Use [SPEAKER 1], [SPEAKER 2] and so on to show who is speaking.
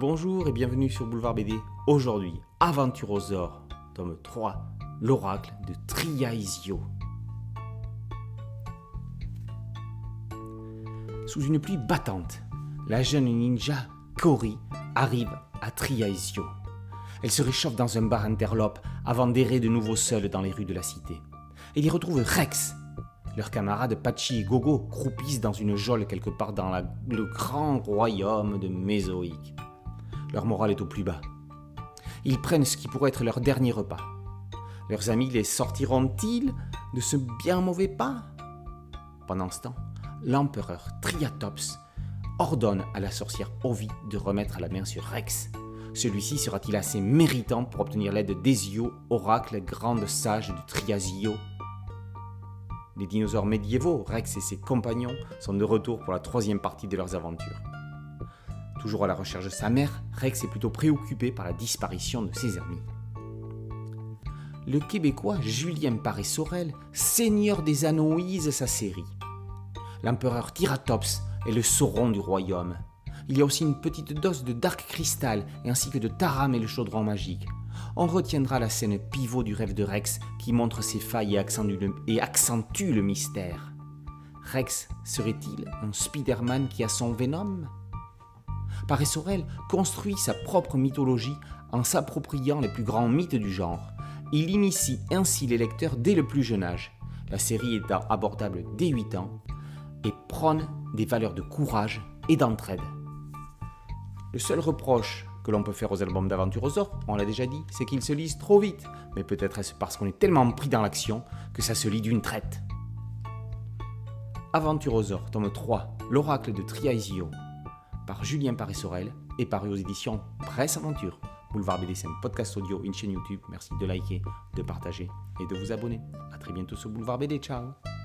[SPEAKER 1] Bonjour et bienvenue sur Boulevard BD. Aujourd'hui, Aventurosaure, tome 3, l'oracle de Triaisio. Sous une pluie battante, la jeune ninja Kori arrive à Triaisio. Elle se réchauffe dans un bar interlope avant d'errer de nouveau seule dans les rues de la cité. Elle y retrouve Rex. Leurs camarades Pachi et Gogo croupissent dans une geôle quelque part dans le grand royaume de Mésoïque. Leur morale est au plus bas. Ils prennent ce qui pourrait être leur dernier repas. Leurs amis les sortiront-ils de ce bien mauvais pas? Pendant ce temps, l'empereur Triatops ordonne à la sorcière Ovi de remettre la main sur Rex. Celui-ci sera-t-il assez méritant pour obtenir l'aide d'Ezio, oracle grande sage de Triasio? Les dinosaures médiévaux, Rex et ses compagnons, sont de retour pour la troisième partie de leurs aventures. Toujours à la recherche de sa mère, Rex est plutôt préoccupé par la disparition de ses amis. Le Québécois Julien Paré-Sorel, seigneur des Anoïses, sa série. L'empereur Tiratops est le sauron du royaume. Il y a aussi une petite dose de Dark Crystal ainsi que de Taram et le chaudron magique. On retiendra la scène pivot du rêve de Rex qui montre ses failles et accentue le, et accentue le mystère. Rex serait-il un Spider-Man qui a son Venom? Paré Sorel construit sa propre mythologie en s'appropriant les plus grands mythes du genre. Il initie ainsi les lecteurs dès le plus jeune âge. La série est abordable dès 8 ans et prône des valeurs de courage et d'entraide. Le seul reproche que l'on peut faire aux albums d'Aventurosaure, on l'a déjà dit, c'est qu'ils se lisent trop vite. Mais peut-être est-ce parce qu'on est tellement pris dans l'action que ça se lit d'une traite. Aventurosaure, tome 3, l'oracle de Triaisio, par Julien Paré-Sorel et paru aux éditions Presse Aventure. Boulevard BD, podcast audio, une chaîne YouTube. Merci de liker, de partager et de vous abonner. A très bientôt sur Boulevard BD. Ciao